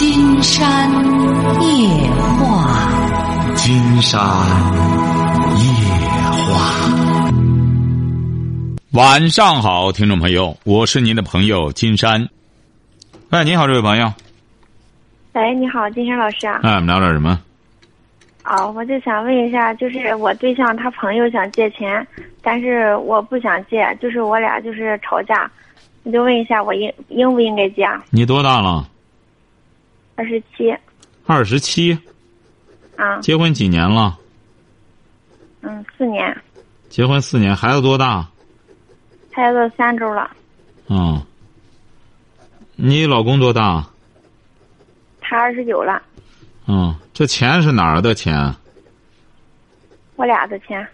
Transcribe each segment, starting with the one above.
金山夜话，金山夜话。晚上好，听众朋友，我是您的朋友金山。哎，你好，这位朋友。哎，你好，金山老师啊。哎，我们聊点什么？啊，我就想问一下，就是我对象他朋友想借钱，但是我不想借，就是我俩就是吵架，你就问一下，我应应不应该借？啊？你多大了？二十七。二十七。啊。结婚几年了？嗯，四年。结婚四年，孩子多大？孩子三周了。嗯。你老公多大？他二十九了。嗯，这钱是哪儿的钱？我俩的钱。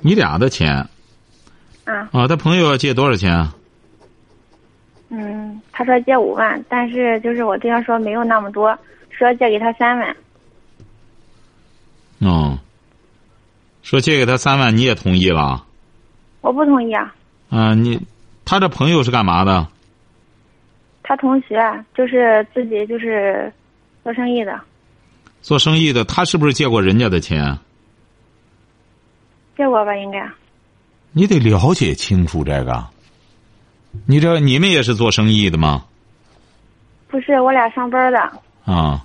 你俩的钱？啊。啊，他朋友要借多少钱？嗯，他说借五万，但是就是我对象说没有那么多，说借给他三万。哦。说借给他三万，你也同意了？我不同意啊。啊，你，他这朋友是干嘛的？他同学就是自己就是做生意的。做生意的，他是不是借过人家的钱？借过吧，应该。你得了解清楚这个。你这你们也是做生意的吗？不是，我俩上班的。啊。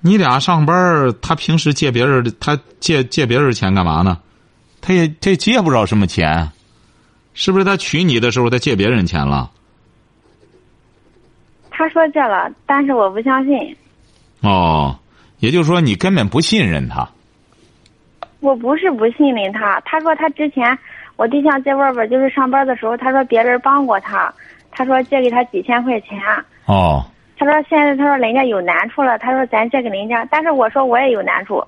你俩上班，他平时借别人的，他借借别人钱干嘛呢？他也他借不着什么钱，是不是？他娶你的时候，他借别人钱了？他说借了，但是我不相信。哦，也就是说，你根本不信任他。我不是不信任他，他说他之前我对象在外边就是上班的时候，他说别人帮过他，他说借给他几千块钱。哦。他说现在他说人家有难处了，他说咱借给人家，但是我说我也有难处。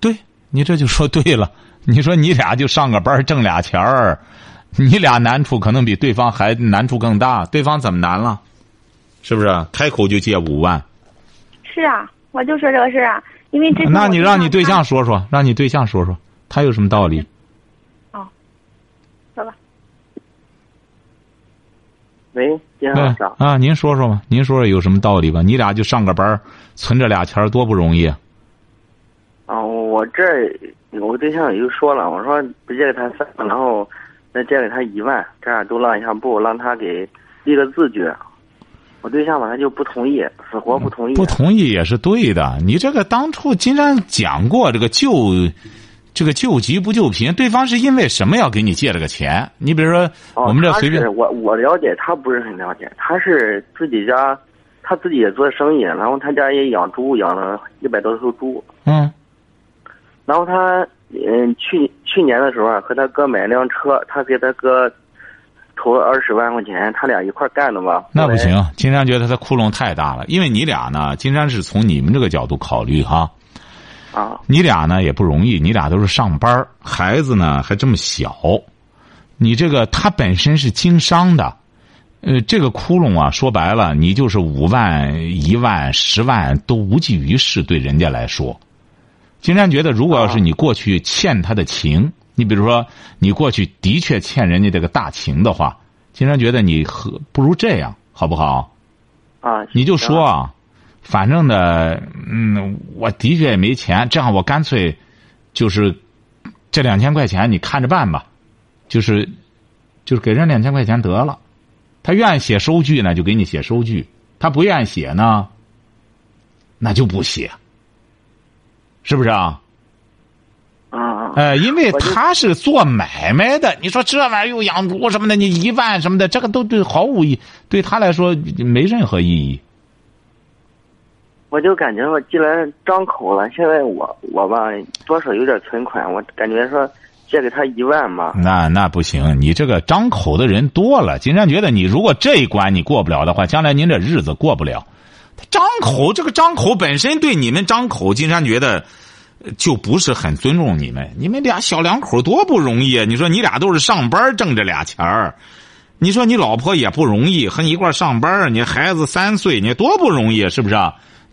对，你这就说对了。你说你俩就上个班挣俩钱儿，你俩难处可能比对方还难处更大。对方怎么难了？是不是开口就借五万？是啊，我就说这个事啊，因为之前那你让你对象说说，让你对象说说，他有什么道理？哦，说吧。喂，金老师啊，您说说吧，您说说有什么道理吧？你俩就上个班，存着俩钱多不容易。啊，我这我对象也就说了，我说不借给他三，然后再借给他一万，这样都让一下步，让他给立个字据。我对象吧，他就不同意，死活不同意。不同意也是对的。你这个当初金山讲过，这个救，这个救急不救贫，对方是因为什么要给你借这个钱？你比如说，我们这随便。我我了解，他不是很了解。他是自己家，他自己也做生意，然后他家也养猪，养了一百多头猪。嗯。然后他嗯，去去年的时候啊，和他哥买辆车，他给他哥。投了二十万块钱，他俩一块干的嘛？那不行，金山觉得他窟窿太大了。因为你俩呢，金山是从你们这个角度考虑哈。啊。你俩呢也不容易，你俩都是上班，孩子呢还这么小，你这个他本身是经商的，呃，这个窟窿啊，说白了，你就是五万、一万、十万都无济于事，对人家来说。金山觉得，如果要是你过去欠他的情。你比如说，你过去的确欠人家这个大情的话，金山觉得你和不如这样，好不好？啊，你就说啊，反正呢，嗯，我的确也没钱，这样我干脆就是这两千块钱你看着办吧，就是就是给人两千块钱得了。他愿意写收据呢，就给你写收据；他不愿意写呢，那就不写，是不是啊？啊，呃，因为他是做买卖的，你说这玩意儿又养猪什么的，你一万什么的，这个都对毫无意，对他来说没任何意义。我就感觉我既然张口了，现在我我吧多少有点存款，我感觉说借给他一万嘛。那那不行，你这个张口的人多了，金山觉得你如果这一关你过不了的话，将来您这日子过不了。张口这个张口本身对你们张口，金山觉得。就不是很尊重你们，你们俩小两口多不容易啊！你说你俩都是上班挣这俩钱儿，你说你老婆也不容易，和你一块上班你孩子三岁，你多不容易，是不是？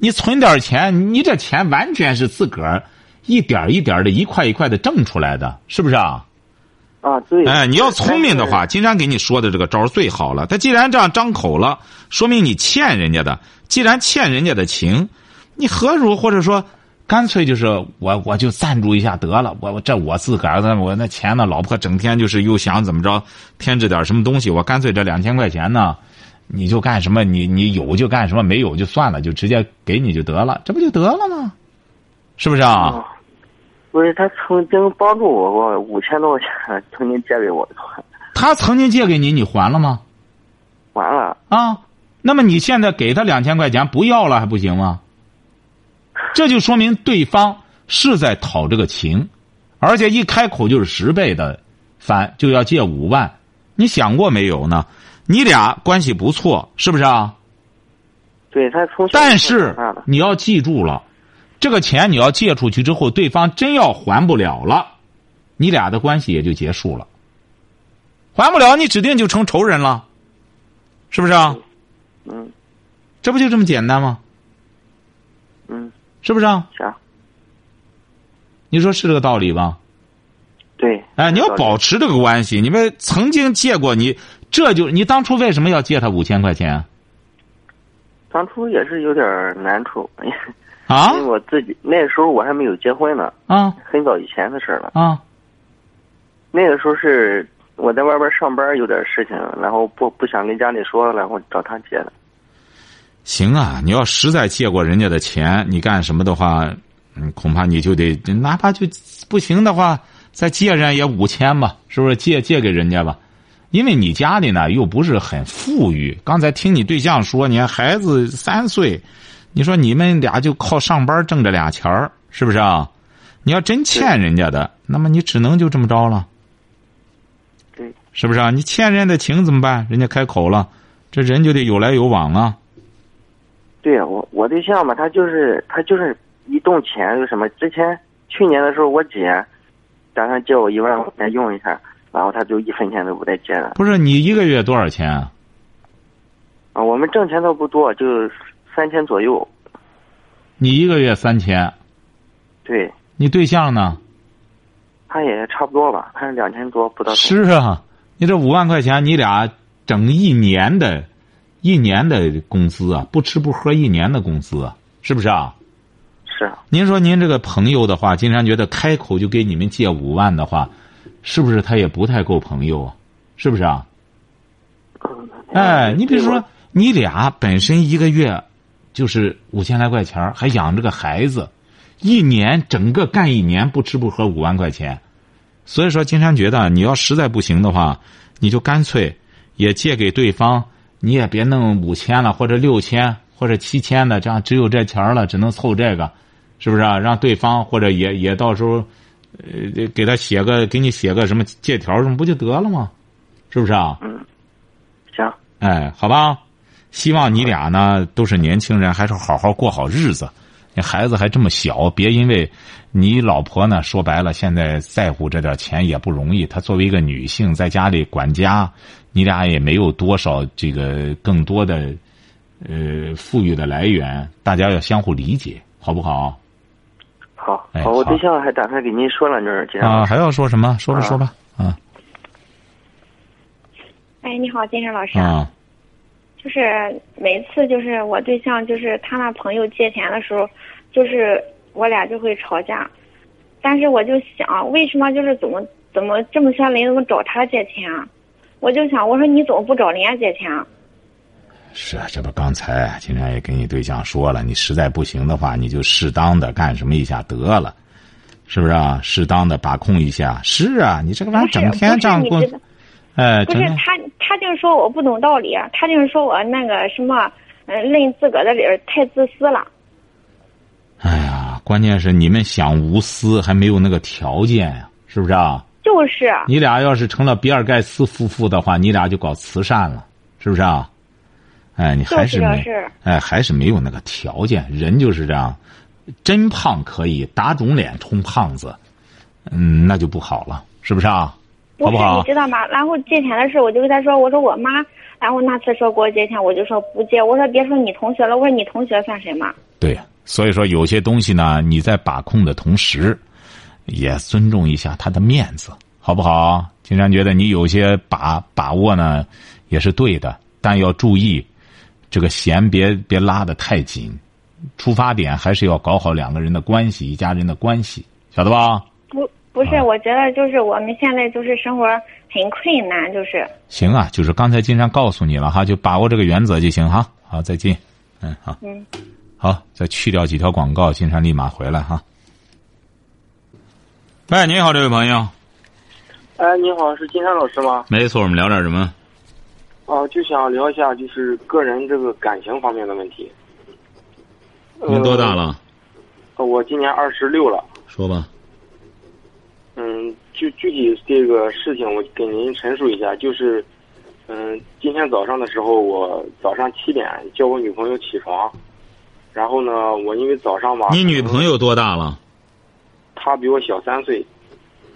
你存点钱，你这钱完全是自个儿一点一点的、一块一块的挣出来的，是不是啊？啊，对。哎，你要聪明的话，金山给你说的这个招最好了。他既然这样张口了，说明你欠人家的，既然欠人家的情，你何如或者说，干脆就是我我就赞助一下得了。我我这我自个儿的我那钱呢，老婆整天就是又想怎么着添置点什么东西，我干脆这两千块钱呢，你就干什么？你你有就干什么，没有就算了，就直接给你就得了，这不就得了吗？是不是啊？哦不是他曾经帮助我过五千多块钱，曾经借给我的，他曾经借给你，你还了吗？还了，啊，那么你现在给他两千块钱不要了还不行吗？这就说明对方是在讨这个情，而且一开口就是十倍的翻，就要借五万。你想过没有呢？你俩关系不错，是不是啊？对他从小但是你要记住了，这个钱你要借出去之后，对方真要还不了了，你俩的关系也就结束了。还不了，你指定就成仇人了，是不是啊？嗯这不就这么简单吗？嗯，是不是啊？是啊，你说是这个道理吧？对，哎，你要保持这个关系。你们曾经借过你，这就你当初为什么要借他五千块钱当初也是有点难处，啊 因为我自己那时候我还没有结婚呢，啊很早以前的事了。啊！那个时候是我在外边上班有点事情，然后不不想跟家里说，然后找他借的。行啊，你要实在借过人家的钱，你干什么的话，嗯，恐怕你就得哪怕就不行的话，再借人也五千吧，是不是？借借给人家吧，因为你家里呢又不是很富裕。刚才听你对象说，你看孩子三岁，你说你们俩就靠上班挣这俩钱儿，是不是啊？你要真欠人家的，那么你只能就这么着了。对，是不是啊？你欠人家的情怎么办？人家开口了，这人就得有来有往啊。对呀，我我对象嘛，他就是他就是一动钱就什么。之前去年的时候，我姐打算借我一万块钱用一下，然后他就一分钱都不带借的。不是你一个月多少钱啊？啊，我们挣钱倒不多，就三千左右。你一个月三千，对，你对象呢？他也差不多吧，他是两千多不到头。是啊，你这五万块钱，你俩整一年的，一年的工资啊，不吃不喝一年的工资啊，是不是啊？是啊，您说您这个朋友的话，金山觉得开口就给你们借五万的话，是不是他也不太够朋友啊？是不是啊？嗯哎，你比如说，你俩本身一个月就是五千来块钱儿还养着个孩子，一年整个干一年不吃不喝五万块钱，所以说金山觉得你要实在不行的话，你就干脆也借给对方，你也别弄五千了或者六千或者七千的，这样只有这钱了，只能凑这个，是不是啊？让对方或者也也到时候，呃，给他写个给你写个什么借条什么不就得了吗？是不是啊？嗯行，哎，好吧，希望你俩呢都是年轻人，还是好好过好日子。你孩子还这么小，别因为你老婆呢，说白了，现在在乎这点钱也不容易。她作为一个女性，在家里管家，你俩也没有多少这个更多的呃富裕的来源，大家要相互理解，好不好？好，哎好，我对象还打算给您说两句啊，老师还要说什么？说吧，啊说吧，啊哎，你好，金山老师。啊就是每次就是我对象就是他那朋友借钱的时候，就是我俩就会吵架，但是我就想，为什么就是怎么怎么这么些人怎么找他借钱啊？我就想，我说你怎么不找人家借钱啊？是啊，这不刚才金山也跟你对象说了，你实在不行的话，你就适当的干什么一下得了，是不是啊？适当的把控一下。是啊，你这个玩意儿整天这样过不是你知道，哎，不是他，他就是说我不懂道理，啊他就是说我那个什么，嗯、认自个儿的理儿太自私了。哎呀，关键是你们想无私还没有那个条件呀，是不是啊？就是，你俩要是成了比尔盖茨夫妇的话，你俩就搞慈善了，是不是啊？哎，你还是没是哎，还是没有那个条件。人就是这样，真胖可以打肿脸充胖子，嗯，那就不好了，是不是啊？不是好不好你知道吗？然后借钱的事，我就跟他说，我说我妈，然后那次说给我借钱，我就说不借，我说别说你同学了，我说你同学算什么？对，所以说有些东西呢，你在把控的同时，也尊重一下他的面子，好不好？金山觉得你有些把把握呢，也是对的，但要注意，这个弦别别拉的太紧，出发点还是要搞好两个人的关系，一家人的关系，晓得吧？不不是，啊我觉得就是我们现在就是生活很困难，就是行啊，就是刚才金山告诉你了哈，就把握这个原则就行哈。好，再见。嗯，好，嗯。好，再去掉几条广告，金山立马回来哈。喂，你好，这位朋友。哎，你好，是金山老师吗？没错，我们聊点什么？哦、就想聊一下就是个人这个感情方面的问题。您多大了？呃？我今年二十六了。说吧。嗯，具具体这个事情，我给您陈述一下，就是，嗯，今天早上的时候，我早上七点叫我女朋友起床，然后呢，我因为早上吧，你女朋友多大了？她比我小三岁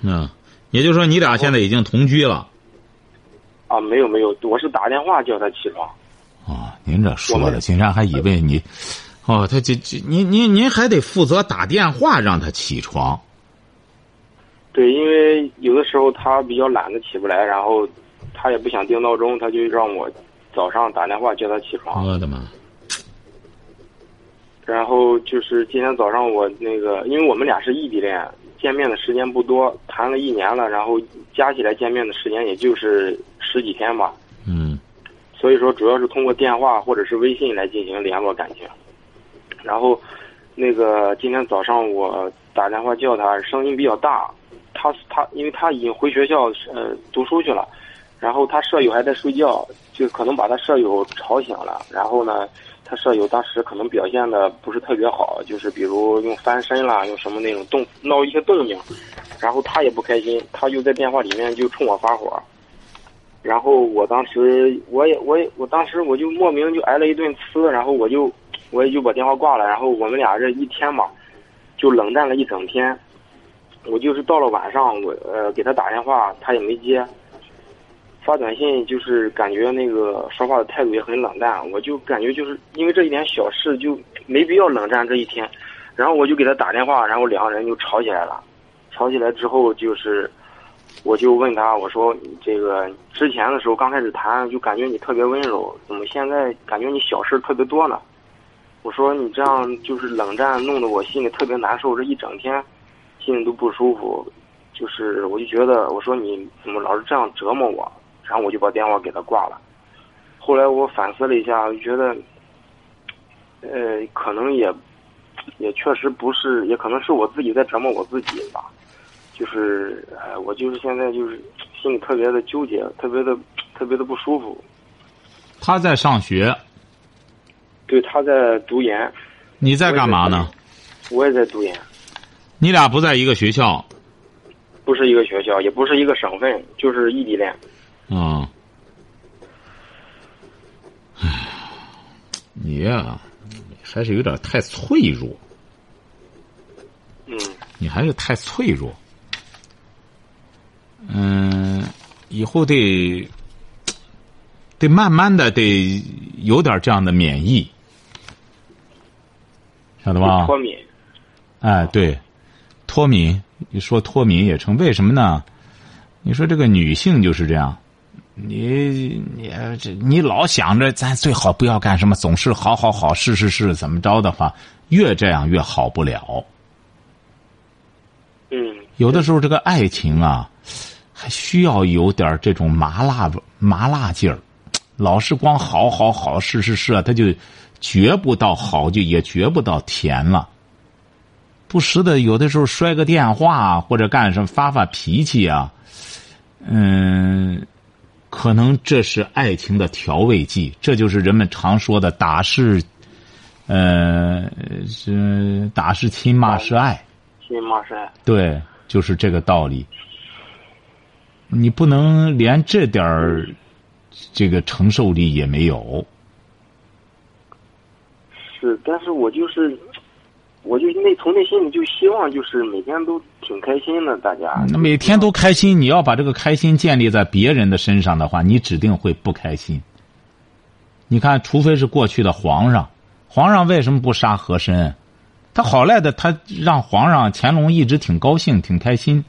嗯，也就是说你俩现在已经同居了。啊，没有没有，我是打电话叫他起床。哦，您这说的，金山还以为你，哦，他这这，您您您还得负责打电话让他起床。对，因为有的时候他比较懒得起不来，然后他也不想定闹钟，他就让我早上打电话叫他起床。我的妈！然后就是今天早上我那个，因为我们俩是异地恋，见面的时间不多，谈了一年了，然后加起来见面的时间也就是十几天吧，嗯所以说主要是通过电话或者是微信来进行联络感情。然后，那个今天早上我打电话叫他，声音比较大，他他因为他已经回学校呃读书去了，然后他舍友还在睡觉，就可能把他舍友吵醒了，然后呢。他舍友当时可能表现的不是特别好，就是比如用翻身啦，用什么那种动闹一些动静，然后他也不开心，他就在电话里面就冲我发火，然后我当时我也我也我当时我就莫名就挨了一顿呲，然后我就我也就把电话挂了，然后我们俩这一天嘛，就冷战了一整天，我就是到了晚上我呃给他打电话他也没接。发短信就是感觉那个说话的态度也很冷淡，我就感觉就是因为这一点小事就没必要冷战这一天，然后我就给他打电话，然后两个人就吵起来了，吵起来之后就是，我就问他我说这个之前的时候刚开始谈就感觉你特别温柔，怎么现在感觉你小事特别多呢？我说你这样就是冷战，弄得我心里特别难受，这一整天心里都不舒服，就是我就觉得我说你怎么老是这样折磨我？然后我就把电话给他挂了。后来我反思了一下，我觉得，呃，可能也，也确实不是，也可能是我自己在折磨我自己吧。就是，哎、我就是现在就是心里特别的纠结，特别的特别的不舒服。他在上学，对，他在读研，你在干嘛呢？我也在读研，你俩不在一个学校不是一个学校，也不是一个省份，就是异地恋。啊？唉，你呀、还是有点太脆弱，嗯你还是太脆弱。嗯，以后得得慢慢的得有点这样的免疫，晓得吧？脱敏。哎，对，脱敏，你说脱敏也成，为什么呢？你说这个女性就是这样，你你这你老想着咱最好不要干什么，总是好好好，是是是，怎么着的话，越这样越好不了。嗯有的时候这个爱情啊，还需要有点这种麻辣麻辣劲儿，老是光好好好，是是是，他就觉不到好，就也觉不到甜了。不时的，有的时候摔个电话啊或者干什么发发脾气啊，嗯，可能这是爱情的调味剂，这就是人们常说的打是，呃，是打是亲，骂是爱。亲骂是爱。对，就是这个道理。你不能连这点儿这个承受力也没有。是，但是我就是，我就内从内心里就希望就是每天都挺开心的，大家。每天都开心，你要把这个开心建立在别人的身上的话，你指定会不开心。你看，除非是过去的皇上，皇上为什么不杀和珅？他好赖的，他让皇上乾隆一直挺高兴、挺开心。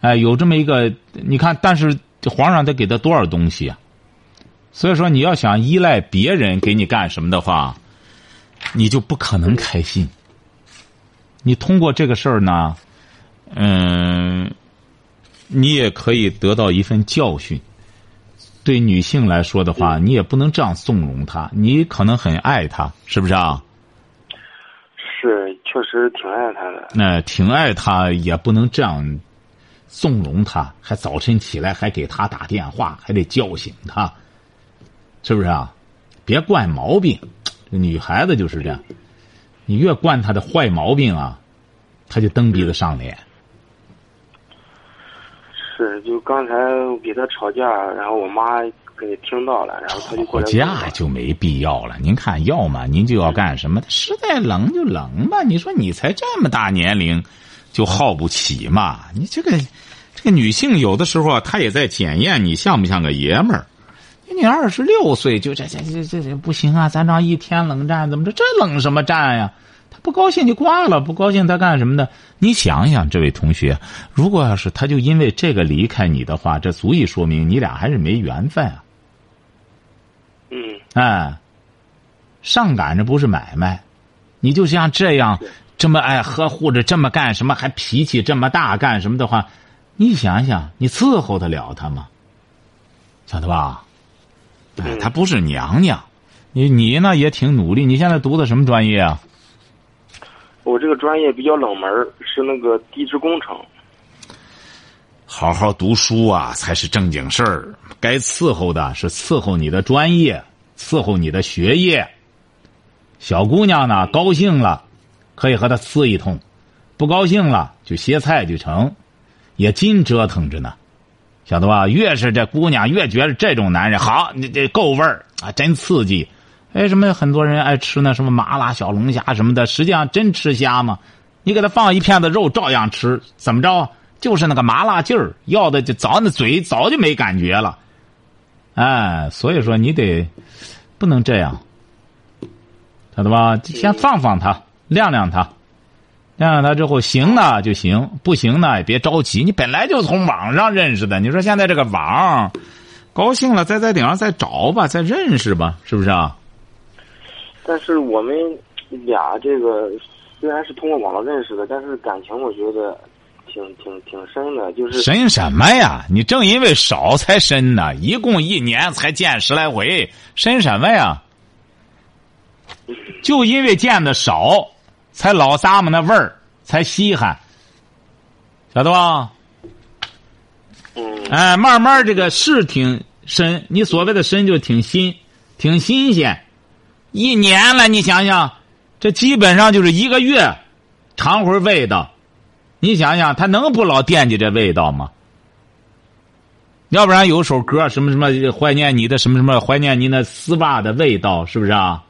哎，有这么一个，你看，但是皇上得给他多少东西啊？所以说，你要想依赖别人给你干什么的话，你就不可能开心。你通过这个事儿呢，嗯，你也可以得到一份教训。对女性来说的话，你也不能这样纵容她。你可能很爱她，是不是啊？是，确实挺爱她的。那挺爱她，也不能这样纵容她，还早晨起来还给她打电话，还得叫醒她，是不是啊？别惯毛病，这女孩子就是这样。你越惯他的坏毛病啊，他就蹬鼻子上脸。是，就刚才给他吵架，然后我妈给听到了，然后他就过吵。架就没必要了。您看，要么您就要干什么？实在冷就冷吧。你说你才这么大年龄，就耗不起嘛？你这个，这个女性有的时候啊，她也在检验你像不像个爷们儿。你二十六岁就这这这这这不行啊！咱这一天冷战怎么着？这冷什么战呀？他不高兴就挂了，不高兴他干什么的？你想想，这位同学，如果要是他就因为这个离开你的话，这足以说明你俩还是没缘分啊。嗯，哎，上赶着不是买卖，你就像这样这么爱呵护着，这么干什么还脾气这么大干什么的话，你想想，你伺候得了他吗？晓得吧？哎，他不是娘娘，你你呢也挺努力。你现在读的什么专业啊？我这个专业比较冷门，是那个地质工程。好好读书啊，才是正经事儿。该伺候的是伺候你的专业，伺候你的学业。小姑娘呢，高兴了，可以和她呲一通；不高兴了，就歇菜就成，也尽折腾着呢。晓得吧？越是这姑娘，越觉得这种男人好，你这够味儿啊，真刺激。哎，什么很多人爱吃那什么麻辣小龙虾什么的，实际上真吃虾吗？你给他放一片子肉，照样吃。怎么着？就是那个麻辣劲儿，要的就早那嘴早就没感觉了。哎，所以说你得不能这样，晓得吧？先放放他，晾晾他，晾晾他之后行呢就行，不行呢也别着急。你本来就从网上认识的，你说现在这个网，高兴了再在顶上再找吧，再认识吧，是不是啊？但是我们俩这个虽然是通过网络认识的，但是感情我觉得挺挺挺深的，就是深什么呀？你正因为少才深呢，一共一年才见十来回，深什么呀？就因为见的少，才老撒么那味儿，才稀罕，晓得吧？嗯哎，慢慢这个是挺深，你所谓的深就挺新，挺新鲜。一年了，你想想，这基本上就是一个月，尝会儿味道。你想想，他能不老惦记这味道吗？要不然有首歌什么什么怀念你的什么什么怀念你那丝袜的味道，是不是啊？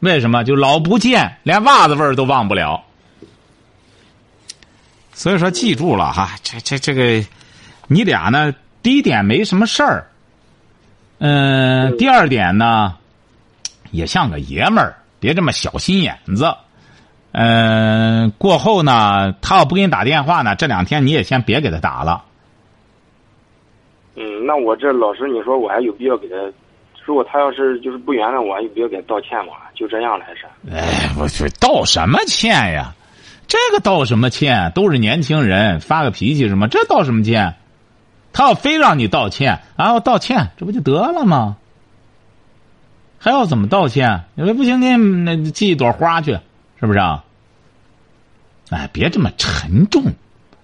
为什么就老不见，连袜子味儿都忘不了？所以说，记住了哈，这这这个，你俩呢，第一点没什么事儿，嗯，第二点呢，也像个爷们儿，别这么小心眼子。嗯，过后呢，他要不给你打电话呢，这两天你也先别给他打了。嗯，那我这老师，你说我还有必要给他？如果他要是就是不原谅我，还有必要给他道歉吗？就这样来是？哎，我去道什么歉呀？这个道什么歉？都是年轻人，发个脾气什么？这道什么歉？他要非让你道歉，然后道歉，这不就得了吗？还要怎么道歉？你说不行，给你那寄一朵花去，是不是啊？哎，别这么沉重，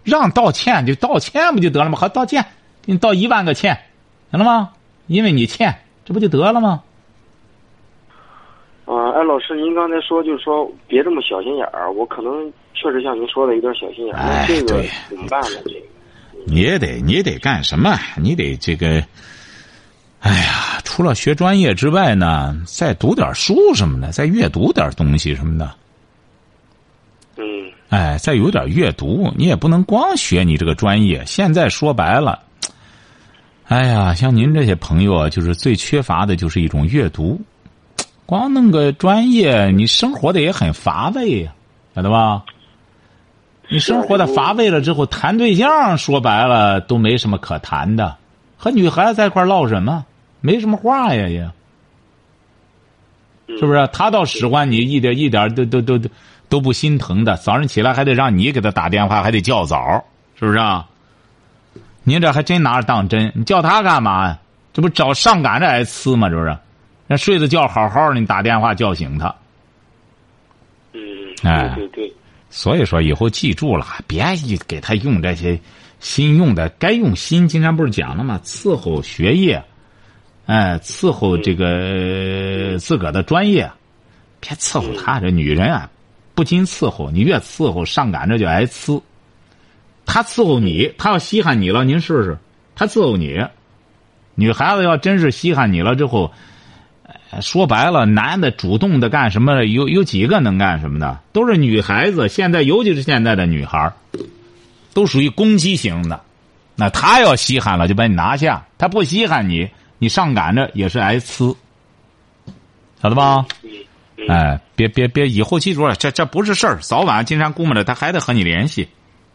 让道歉就道歉不就得了吗？好，道歉，给你道一万个歉，行了吗？因为你欠，这不就得了吗？啊，哎，老师，您刚才说就是说别这么小心眼儿，我可能确实像您说的有点小心眼儿，哎这个怎么办呢？这个你也得，你也得干什么？你得这个，哎呀，除了学专业之外呢，再读点书什么的，再阅读点东西什么的。嗯哎，再有点阅读，你也不能光学你这个专业。现在说白了，哎呀，像您这些朋友啊，就是最缺乏的就是一种阅读。光弄个专业，你生活的也很乏味呀、晓得吧？你生活的乏味了之后，谈对象说白了都没什么可谈的，和女孩子在一块唠什么？没什么话呀也。是不是？他倒使唤你一点一点都都都都都不心疼的。早上起来还得让你给他打电话，还得叫早，是不是啊？您这还真拿着当真？你叫他干嘛呀？这不找上赶着挨呲吗？这不是？那睡着觉好好的，你打电话叫醒他。嗯，哎对对对，所以说以后记住了，别一给他用这些新用的，该用心。经常不是讲了吗？伺候学业，哎，伺候这个自个儿的专业，别伺候他。这女人啊，不禁伺候，你越伺候，上赶着就挨呲。他伺候你，他要稀罕你了，您试试，他伺候你。女孩子要真是稀罕你了之后，呃说白了，男的主动的干什么？有有几个能干什么的？都是女孩子。现在尤其是现在的女孩儿都属于攻击型的。那他要稀罕了，就把你拿下；他不稀罕你，你上赶着也是挨呲，晓得吧？哎，别别别，以后记住了，这这不是事儿，早晚金山估摸着他还得和你联系，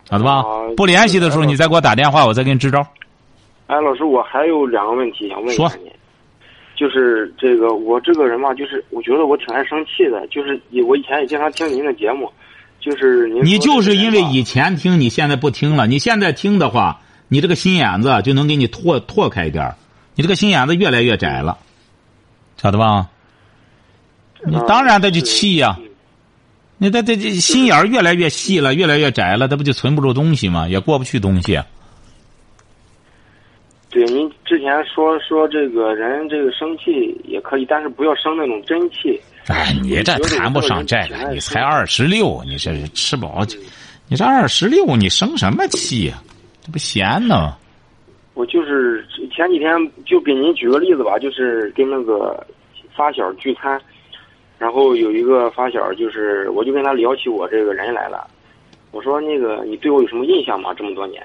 晓得吧啊？不联系的时候，你再给我打电话，我再给你支招。哎，老师，我还有两个问题想问一说下您，就是这个我这个人嘛，就是我觉得我挺爱生气的，就是以我以前也经常听您的节目，就是您你就是因为以前听，你现在不听了。你现在听的话，你这个心眼子就能给你拓拓开一点儿你这个心眼子越来越窄了，晓得吧？你啊当然得去气呀、嗯你这这这心眼儿越来越细了，越来越窄了，这不就存不住东西吗？也过不去东西。对，您之前说说这个人这个生气也可以，但是不要生那种真气。哎，你这谈不上这个，你才二十六，你这是吃饱，你这二十六，你生什么气呀、这不闲呢？我就是前几天就给您举个例子吧，就是跟那个发小聚餐，然后有一个发小，就是我就跟他聊起我这个人来了。我说那个你对我有什么印象吗？这么多年，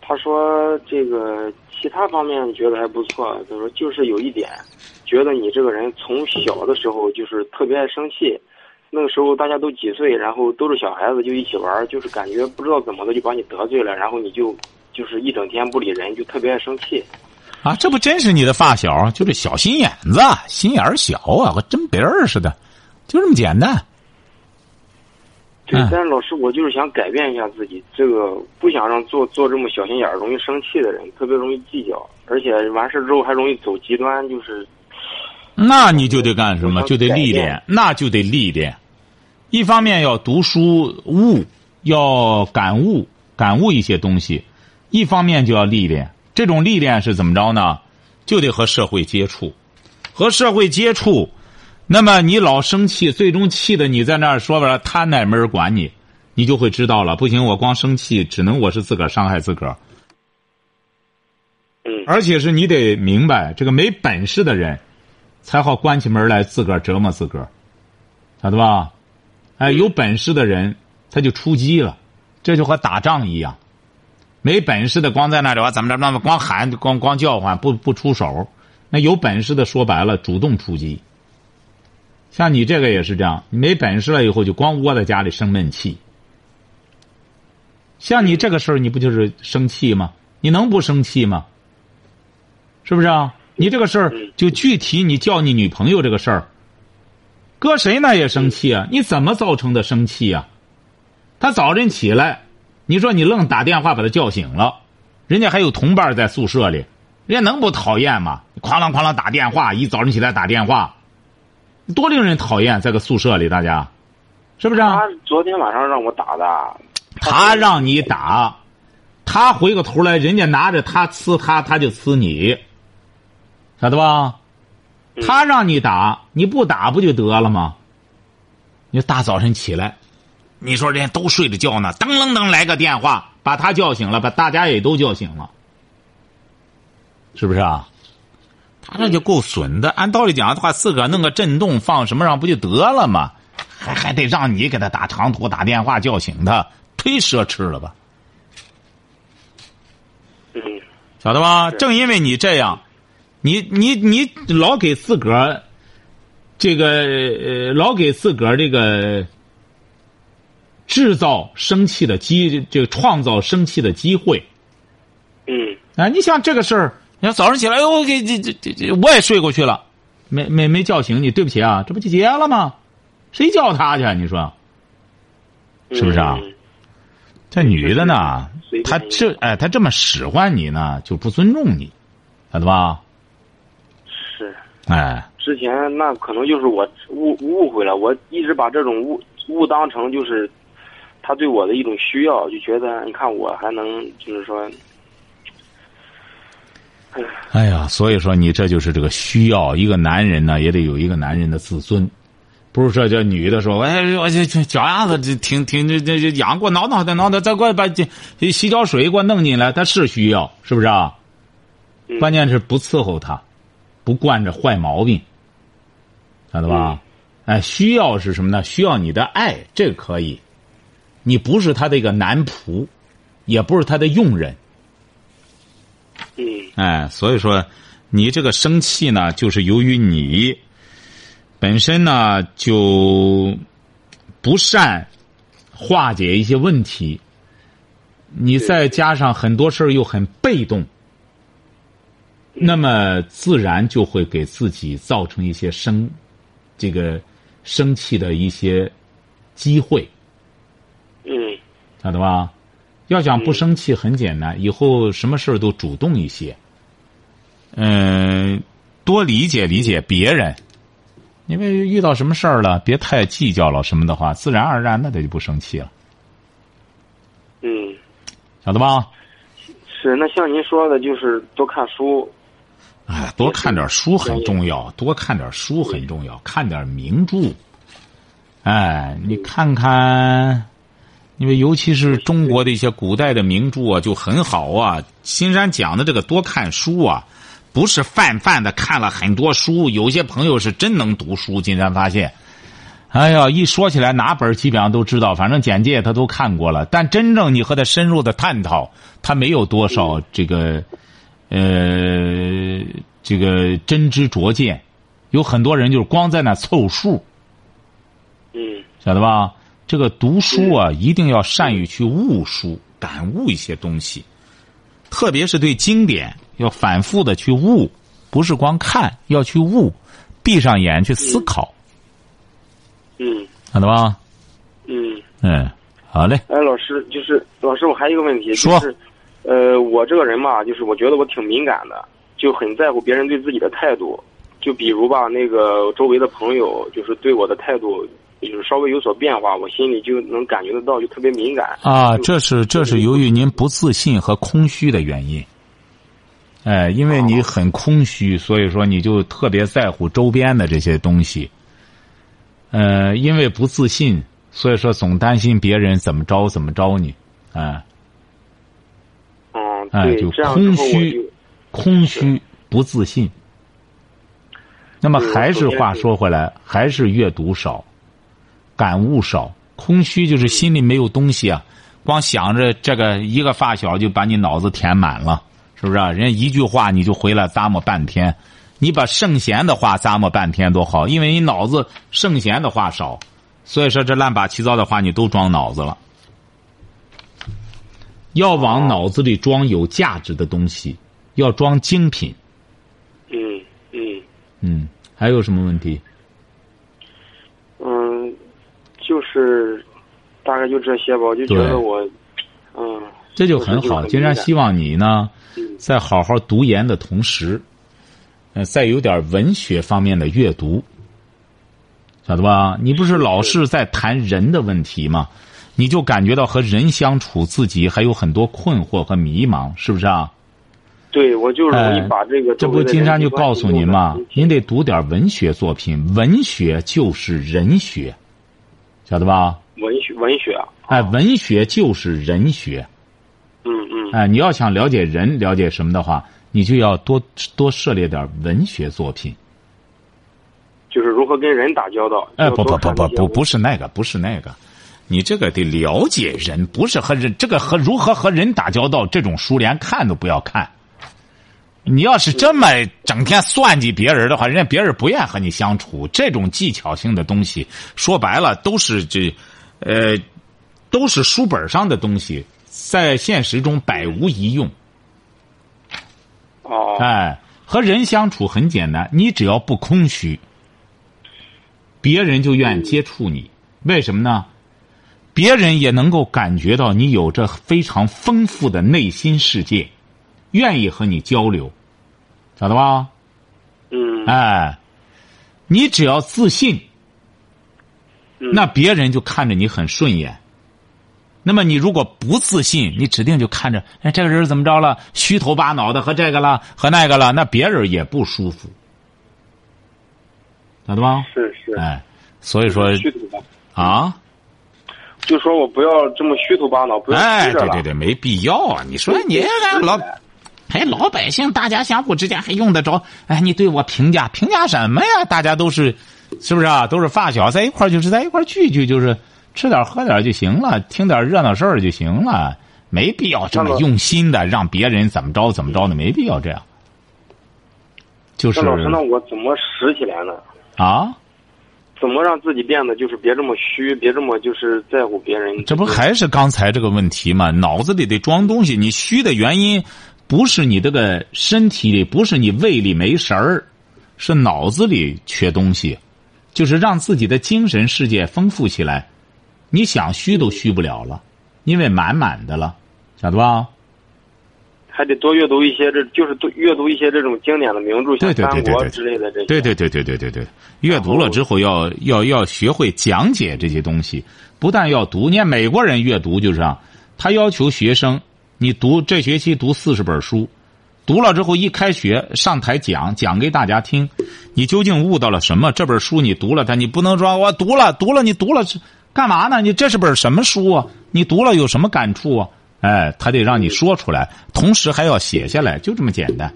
他说这个其他方面觉得还不错。他说就是有一点，觉得你这个人从小的时候就是特别爱生气。那个时候大家都几岁，然后都是小孩子，就一起玩，就是感觉不知道怎么的就把你得罪了，然后你就就是一整天不理人，就特别爱生气。啊，这不真是你的发小，就是小心眼子，心眼小啊，和针鼻儿似的，就这么简单。对嗯，但是老师，我就是想改变一下自己，这个不想让做做这么小心眼儿、容易生气的人，特别容易计较，而且完事之后还容易走极端，就是那你就得干什么？就得历练，那就得历练。一方面要读书悟，要感悟感悟一些东西；一方面就要历练。这种历练是怎么着呢？就得和社会接触，和社会接触。那么你老生气，最终气的你在那儿说白了，他那没人管你，你就会知道了。不行，我光生气，只能我是自个儿伤害自个儿。嗯而且是你得明白，这个没本事的人，才好关起门来自个儿折磨自个儿，晓得吧？哎，有本事的人他就出击了，这就和打仗一样。没本事的光在那里啊，怎么着那么光喊光光叫唤不不出手，那有本事的说白了主动出击。像你这个也是这样，你没本事了以后就光窝在家里生闷气。像你这个事儿，你不就是生气吗？你能不生气吗？是不是啊？你这个事儿就具体你叫你女朋友这个事儿，搁谁那也生气啊？你怎么造成的生气啊？他早晨起来，你说你愣打电话把他叫醒了，人家还有同伴在宿舍里，人家能不讨厌吗？哐啷哐啷打电话，一早晨起来打电话，多令人讨厌，在个宿舍里，大家，是不是啊？他昨天晚上让我打的，他让你打，他回过头来，人家拿着他呲他，他就呲你，晓得吧？嗯他让你打，你不打不就得了吗？你大早晨起来，你说人家都睡着觉呢，噔噔噔来个电话，把他叫醒了，把大家也都叫醒了，是不是啊？他这就够损的。按道理讲的话，自个儿弄个震动放什么上不就得了吗？还还得让你给他打长途打电话叫醒他，忒奢侈了吧？嗯晓得吧？正因为你这样，你你你老给自个儿这个呃，老给自个儿这个制造生气的机，这个创造生气的机会嗯啊！你像这个事儿，你要早上起来，我，给这这这这，我也睡过去了，没没没叫醒你，对不起啊，这不就结了吗？谁叫他去？你说是不是啊？嗯这女的呢，她这哎，她这么使唤你呢，就不尊重你，晓得吧？是。哎，之前那可能就是我误误会了，我一直把这种误误当成就是他对我的一种需要，就觉得你看我还能就是说，哎呀，所以说你这就是这个需要，一个男人呢也得有一个男人的自尊，不是说叫女的说，哎，我这这脚丫子这挺挺这这这痒，给我挠挠的挠挠，再给我把这洗脚水给我弄进来，他是需要，是不是啊？嗯关键是不伺候他，不惯着坏毛病，晓得吧？哎，需要是什么呢？需要你的爱，这个可以。你不是他的一个男仆，也不是他的佣人，嗯。哎，所以说，你这个生气呢，就是由于你本身呢就不善化解一些问题，你再加上很多事儿又很被动，那么自然就会给自己造成一些生这个生气的一些机会，嗯。晓得吧？要想不生气很简单，以后什么事儿都主动一些。嗯、多理解理解别人，因为遇到什么事儿了，别太计较了什么的话，自然而然的他就不生气了，嗯，晓得吧？是。那像您说的，就是多看书，哎，多看点书很重要，多看点书很重要，看点名著。哎，你看看，因为尤其是中国的一些古代的名著啊，就很好啊。新山讲的这个多看书啊，不是泛泛的看了很多书，有些朋友是真能读书。金山发现，哎呀，一说起来哪本基本上都知道，反正简介他都看过了，但真正你和他深入的探讨，他没有多少这个。呃，这个真知灼见，有很多人就是光在那凑数，嗯晓得吧？这个读书啊，一定要善于去悟书，感悟一些东西，特别是对经典要反复的去悟，不是光看，要去悟，闭上眼去思考，嗯看到吧？嗯。嗯，好嘞，哎，老师，就是老师，我还有一个问题，说就是，呃，我这个人嘛，就是我觉得我挺敏感的，就很在乎别人对自己的态度。就比如吧，那个周围的朋友，就是对我的态度，就是稍微有所变化，我心里就能感觉得到，就特别敏感。啊，这是这是由于您不自信和空虚的原因。哎，因为你很空虚，所以说你就特别在乎周边的这些东西。呃，因为不自信，所以说总担心别人怎么着怎么着你，哎嗯，哎，对，就空虚就，空虚不自信。那么还是话说回来，还是阅读少，感悟少，空虚就是心里没有东西啊，光想着这个一个发小就把你脑子填满了，是不是、啊？人家一句话你就回来咂摸半天，你把圣贤的话咂摸半天多好，因为你脑子圣贤的话少，所以说这乱八七糟的话你都装脑子了。要往脑子里装有价值的东西，要装精品。嗯嗯嗯，还有什么问题？嗯，就是大概就这些吧，我就觉得我，嗯，这就很好。金山希望你呢，在好好读研的同时，呃，再有点文学方面的阅读，晓得吧？你不是老是在谈人的问题吗？你就感觉到和人相处，自己还有很多困惑和迷茫，是不是啊？对我就容易哎把这个这不金山就告诉您嘛您得读点文学作品，文学就是人学，晓得吧？文学文学啊，哎，文学就是人学。嗯嗯哎，你要想了解人、了解什么的话，你就要多多涉猎点文学作品。就是如何跟人打交道。哎，不不不不不，不是那个，不是那个，你这个得了解人，不是和人这个和如何和人打交道这种书连看都不要看。你要是这么整天算计别人的话，人家别人不愿和你相处。这种技巧性的东西，说白了都是这，呃，都是书本上的东西，在现实中百无一用。哦哦，哎，和人相处很简单，你只要不空虚，别人就愿意接触你。为什么呢？别人也能够感觉到你有着非常丰富的内心世界，愿意和你交流，晓得吧？嗯，哎，你只要自信，嗯那别人就看着你很顺眼。那么你如果不自信，你指定就看着，哎，这个人怎么着了？虚头巴脑的和这个了，和那个了，那别人也不舒服，晓得吧？是是，哎，所以说虚头巴，啊，就说我不要这么虚头巴脑，不要哎，对对对，没必要啊！你说你老，哎，老百姓大家相互之间还用得着？哎，你对我评价评价什么呀？大家都是，是不是啊？都是发小，在一块儿就是在一块儿聚聚，就是吃点喝点就行了，听点热闹事儿就行了，没必要这么用心的让别人怎么着怎么着的，没必要这样。就是那老师，那我怎么拾起来呢？啊，怎么让自己变得就是别这么虚，别这么就是在乎别人？这不还是刚才这个问题吗？脑子里得装东西，你虚的原因不是你这个身体里，不是你胃里没食儿，是脑子里缺东西，就是让自己的精神世界丰富起来。你想虚都虚不了了，因为满满的了，晓得吧？还得多阅读一些，这就是多阅读一些这种经典的名著，像三国之类的这些。对对对对对对对，阅读了之后要要要学会讲解这些东西，不但要读。你看美国人阅读就是啊，他要求学生你读这学期读四十本书，读了之后一开学上台讲讲给大家听，你究竟悟到了什么？这本书你读了它，你不能说我读了读了你读了是干嘛呢？你这是本什么书啊？你读了有什么感触啊？哎，他得让你说出来，同时还要写下来，就这么简单。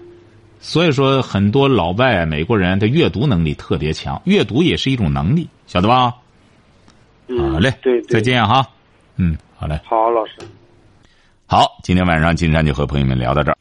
所以说，很多老外美国人的阅读能力特别强，阅读也是一种能力，晓得吧？嗯，好嘞，对，再见哈。嗯，好嘞，好，老师。好，今天晚上金山就和朋友们聊到这儿。